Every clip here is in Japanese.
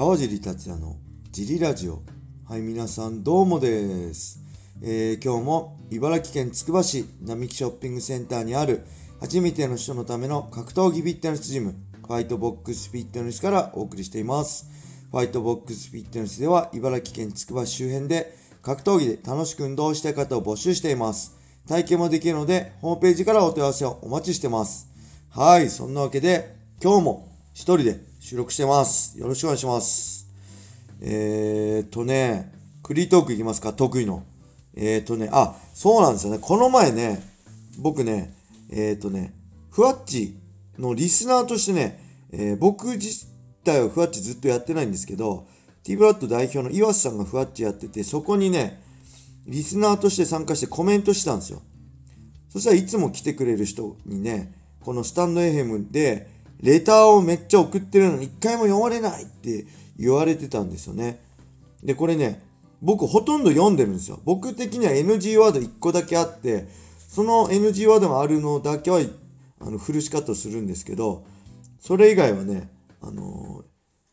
川尻達也のジリラジオ。はい、皆さんどうもです。えー、今日も茨城県つくば市並木ショッピングセンターにある初めての人のための格闘技フィットネスジム、ファイトボックスフィットネスからお送りしています。ファイトボックスフィットネスでは茨城県つくば市周辺で格闘技で楽しく運動したい方を募集しています。体験もできるので、ホームページからお問い合わせをお待ちしてます。はい、そんなわけで、今日も一人で収録してます。よろしくお願いします。えーとね、フリートークいきますか？得意の。えーとね、あ、そうなんですよね。この前ね、僕ね、えーとね、ふわっちのリスナーとしてね、えー、僕自体はふわっちずっとやってないんですけど、ティーブラッド代表の岩瀬さんがふわっちやってて、そこにね、リスナーとして参加してコメントしたんですよ。そしたらいつも来てくれる人にね、このスタンドエヘムで、レターをめっちゃ送ってるのに一回も読まれないって言われてたんですよね。で、これね、僕ほとんど読んでるんですよ。僕的には NG ワード1個だけあって、その NG ワードがあるのだけは、あの、フルシカットするんですけど、それ以外はね、あの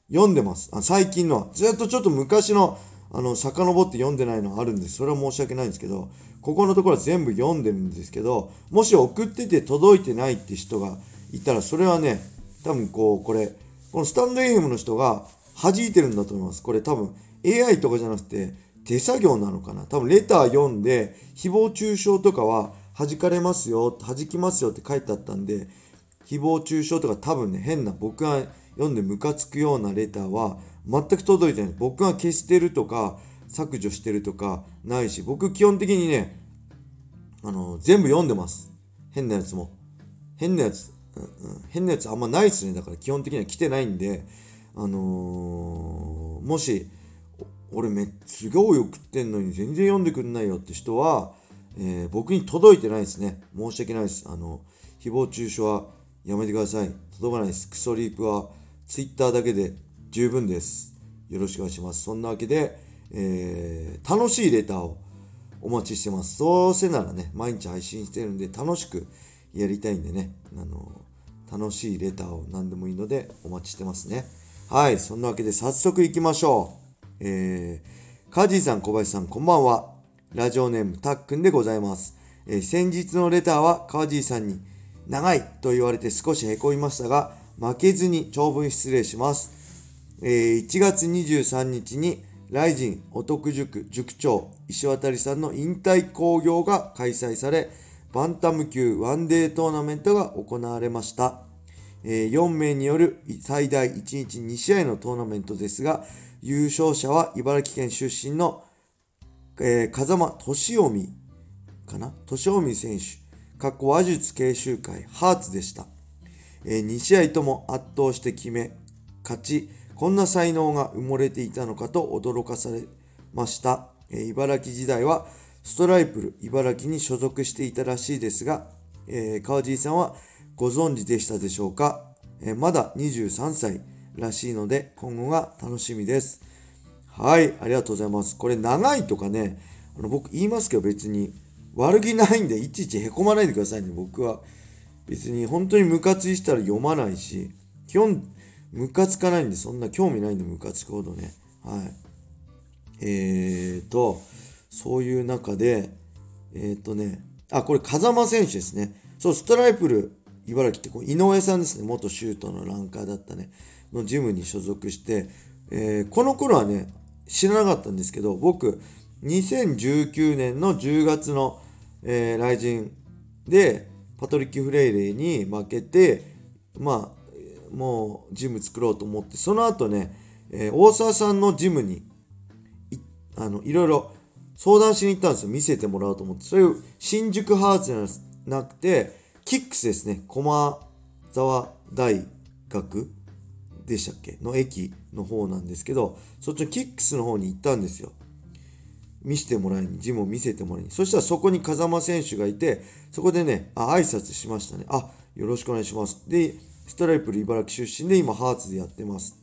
ー、読んでます。あ最近のは。ずっとちょっと昔の、あの、遡って読んでないのあるんです。それは申し訳ないんですけど、ここのところは全部読んでるんですけど、もし送ってて届いてないって人がいたら、それはね、多分こう、これ、このスタンド FM の人が弾いてるんだと思います。これ多分 AI とかじゃなくて手作業なのかな。多分レター読んで、誹謗中傷とかは弾かれますよ、弾きますよって書いてあったんで、誹謗中傷とか多分ね、変な僕が読んでムカつくようなレターは全く届いてない。僕が消してるとか、削除してるとかないし、僕基本的にね、あの、全部読んでます。変なやつも。変なやつ、うんうん、変なやつあんまないっすね。だから基本的には来てないんで、あのー、もし、俺めっちゃ多い送ってんのに全然読んでくんないよって人は、えー、僕に届いてないですね。申し訳ないです。あの、誹謗中傷はやめてください。届かないです。クソリープは Twitter だけで十分です。よろしくお願いします。そんなわけで、えー、楽しいレターをお待ちしてます。そうせならね、毎日配信してるんで楽しくやりたいんでね、あの楽しいレターを何でもいいのでお待ちしてますね。はい、そんなわけで早速行きましょう。えー、カジーさん、小林さん、こんばんは。ラジオネーム、たっくんでございます。えー、先日のレターは、カジーさんに、長いと言われて少しへこみましたが、負けずに長文失礼します。えー、1月23日に、ライジンお得塾塾長石渡さんの引退興行が開催され、バンタム級ワンデートーナメントが行われました。え4名による最大1日2試合のトーナメントですが、優勝者は茨城県出身の、風間俊臣かな？俊臣選手、過去話術研修会ハーツでした。えー、2試合とも圧倒して決め、勝ち、こんな才能が埋もれていたのかと驚かされました。茨城時代はストライプル茨城に所属していたらしいですが、えー、川尻さんはご存知でしたでしょうか、えー、まだ23歳らしいので今後が楽しみです。はい、ありがとうございます。これ長いとかね、あの僕言いますけど別に悪気ないんでいちいちへこまないでくださいね、僕は。別に本当にムカついしたら読まないし、基本ムカつかないんでそんな興味ないんでムカつくほどね。はい。えーと、そういう中で、えっ、とね、あ、これ風間選手ですね。そう、ストライプル茨城ってこう井上さんですね、元シュートのランカーだったね、のジムに所属して、えー、この頃はね、知らなかったんですけど、僕、2019年の10月の、えー、来人で、パトリック・フレイレイに負けて、まあ、もうジム作ろうと思って、その後ね、えー、大沢さんのジムにいあのいろいろ相談しに行ったんですよ。見せてもらおうと思って。そういう新宿ハーツじゃなくて、キックスですね。駒沢大学でしたっけ？の駅の方なんですけど、そっちのキックスの方に行ったんですよ。見せてもらいに、ジムを見せてもらいに。そしたらそこに風間選手がいて、そこでね、あ、挨拶しましたね。あ、よろしくお願いします。で、ストライプル茨城出身で今ハーツでやってます。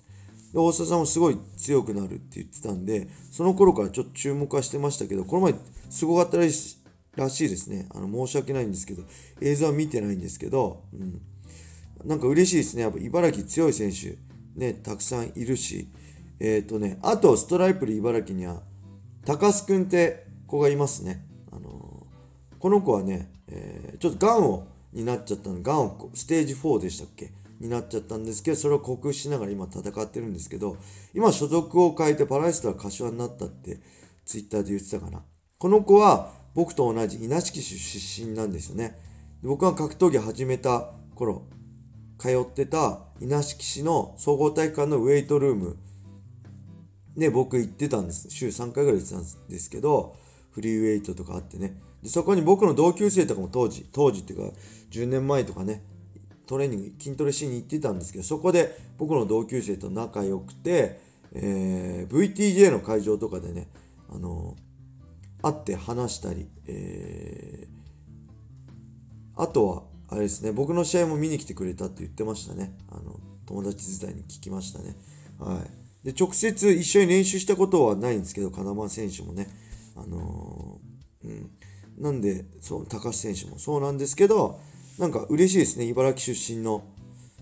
で、大沢さんもすごい強くなるって言ってたんで、その頃からちょっと注目はしてましたけど、この前すごかったらしらしいですね。あの、申し訳ないんですけど、映像は見てないんですけど、うん。なんか嬉しいですね。やっぱ茨城強い選手、ね、たくさんいるし、えっ、ー、とね、あとストライプル茨城には、高須くんって子がいますね。あのー、この子はね、えー、ちょっとがんを、になっちゃったの、がんを、ステージ4でしたっけ？になっちゃったんですけど、それを克服しながら今戦ってるんですけど、今所属を変えてパラエストラ柏になったってツイッターで言ってたかな。この子は僕と同じ稲敷市出身なんですよね。僕が格闘技始めた頃、通ってた稲敷市の総合体育館のウェイトルームで僕行ってたんです。週3回ぐらい行ってたんですけど、フリーウェイトとかあってね。でそこに僕の同級生とかも当時、当時っていうか10年前とかね、トレーニング、筋トレしに行ってたんですけど、そこで僕の同級生と仲良くて、えー、VTJ の会場とかでね、あのー、会って話したり、えー、あとは、あれですね、僕の試合も見に来てくれたって言ってましたね。あの、友達時代に聞きましたね。はい。で、直接一緒に練習したことはないんですけど、金間選手もね。あのー、うん。なんで、そう、高橋選手もそうなんですけど、なんか嬉しいですね。茨城出身の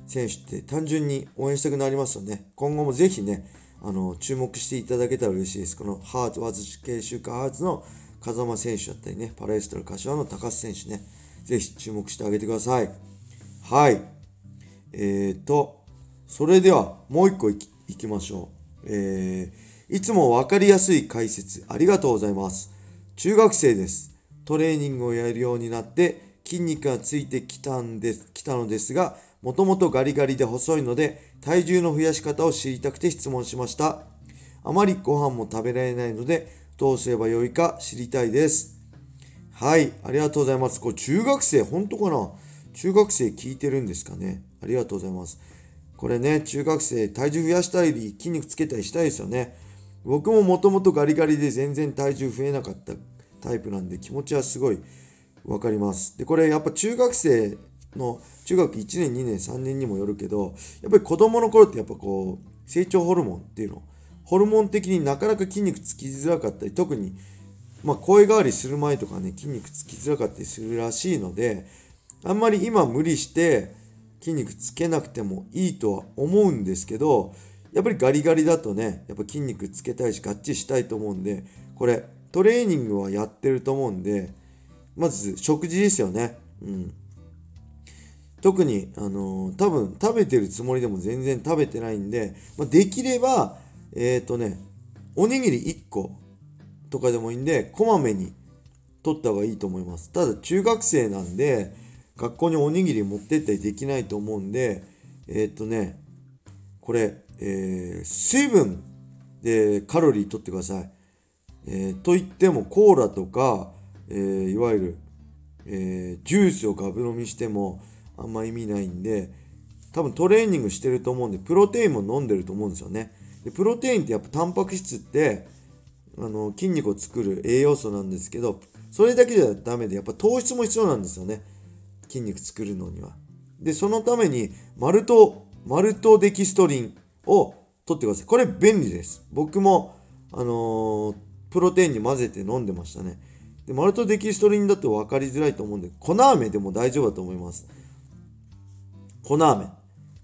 選手って単純に応援したくなりますよね。今後もぜひね、あの、注目していただけたら嬉しいです。このハーツ、ワズ系週間ハーツの風間選手だったりね、パラエストラ柏の高須選手ね、ぜひ注目してあげてください。はい。えーと、それではもう一個いきましょう。えー、いつもわかりやすい解説ありがとうございます。中学生です。トレーニングをやるようになって筋肉がついてきたんですきたのですが、もともとガリガリで細いので、体重の増やし方を知りたくて質問しました。あまりご飯も食べられないので、どうすればよいか知りたいです。はい、ありがとうございます。これ中学生、本当かな？中学生聞いてるんですかね？ありがとうございます。これね、中学生、体重増やしたり、筋肉つけたりしたいですよね。僕ももともとガリガリで全然体重増えなかったタイプなんで気持ちはすごいわかります。で、これやっぱ中学生の、中学1年、2年、3年にもよるけど、やっぱり子供の頃ってやっぱこう、成長ホルモンっていうの、ホルモン的になかなか筋肉つきづらかったり、特に、まあ、声変わりする前とかね、筋肉つきづらかったりするらしいので、あんまり今無理して筋肉つけなくてもいいとは思うんですけど、やっぱりガリガリだとね、やっぱ筋肉つけたいし、ガッチリしたいと思うんで、これ、トレーニングはやってると思うんで、まず食事ですよね。うん。特に、あのー、多分食べてるつもりでも全然食べてないんで、まあ、できれば、えっ、ー、とね、おにぎり1個とかでもいいんで、こまめに取った方がいいと思います。ただ、中学生なんで、学校におにぎり持ってったりできないと思うんで、えっ、ー、とね、これ、えー、水分でカロリー取ってください。えー、と言ってもコーラとか、えー、いわゆる、えー、ジュースをガブ飲みしてもあんま意味ないんで、多分トレーニングしてると思うんで、プロテインも飲んでると思うんですよね。でプロテインってやっぱタンパク質って、あの、筋肉を作る栄養素なんですけど、それだけじゃダメで、やっぱ糖質も必要なんですよね。筋肉作るのには。で、そのために、マルト、マルトデキストリンを取ってください。これ便利です。僕も、あのー、プロテインに混ぜて飲んでましたね。で、マルトデキストリンだと分かりづらいと思うんで、粉飴でも大丈夫だと思います。粉飴。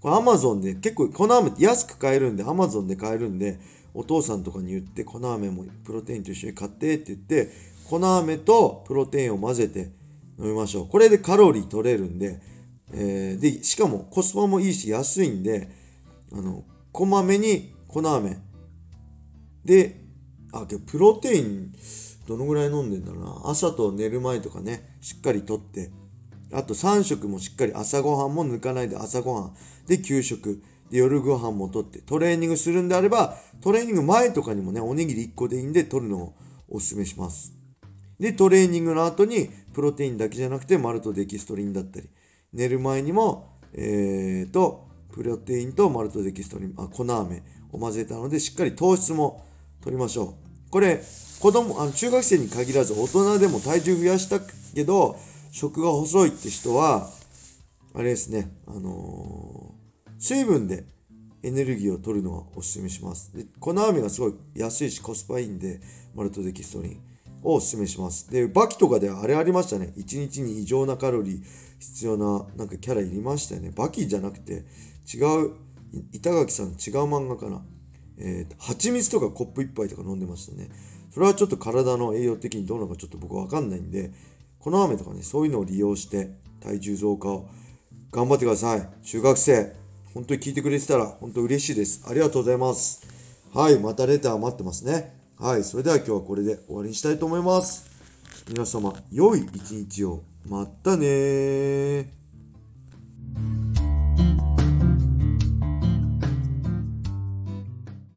これ Amazon で結構粉飴って安く買えるんで、Amazon で買えるんで、お父さんとかに言って粉飴もプロテインと一緒に買ってって言って、粉飴とプロテインを混ぜて飲みましょう。これでカロリー取れるんで、えー、で、しかもコスパもいいし安いんで、あの、こまめに粉飴。で、あ、けどプロテイン、どのぐらい飲んでんだろうな。朝と寝る前とかね、しっかりとって、あと3食もしっかり朝ごはんも抜かないで朝ごはん。で、給食。で、夜ご飯もとって、トレーニングするんであれば、トレーニング前とかにもね、おにぎり1個でいいんで、取るのをお勧めします。で、トレーニングの後に、プロテインだけじゃなくて、マルトデキストリンだったり、寝る前にも、えーと、プロテインとマルトデキストリン、あ、粉飴を混ぜたので、しっかり糖質も取りましょう。これ、子供、あの中学生に限らず大人でも体重増やしたけど、食が細いって人は、あれですね、あのー、水分でエネルギーを取るのがおすすめします。で粉飴がすごい安いしコスパいいんで、マルトデキストリンをおすすめします。で、バキとかであれありましたね。1日に異常なカロリー必要ななんかキャラいりましたよね。バキじゃなくて違う、板垣さん違う漫画かな。えー、蜂蜜とかコップ1杯とか飲んでましたね。それはちょっと体の栄養的にどうなのかちょっと僕わかんないんで、この雨とかね、そういうのを利用して体重増加を頑張ってください。中学生、本当に聞いてくれてたら本当嬉しいです。ありがとうございます。はい、またレター待ってますね。はい、それでは今日はこれで終わりにしたいと思います。皆様、良い一日を。またね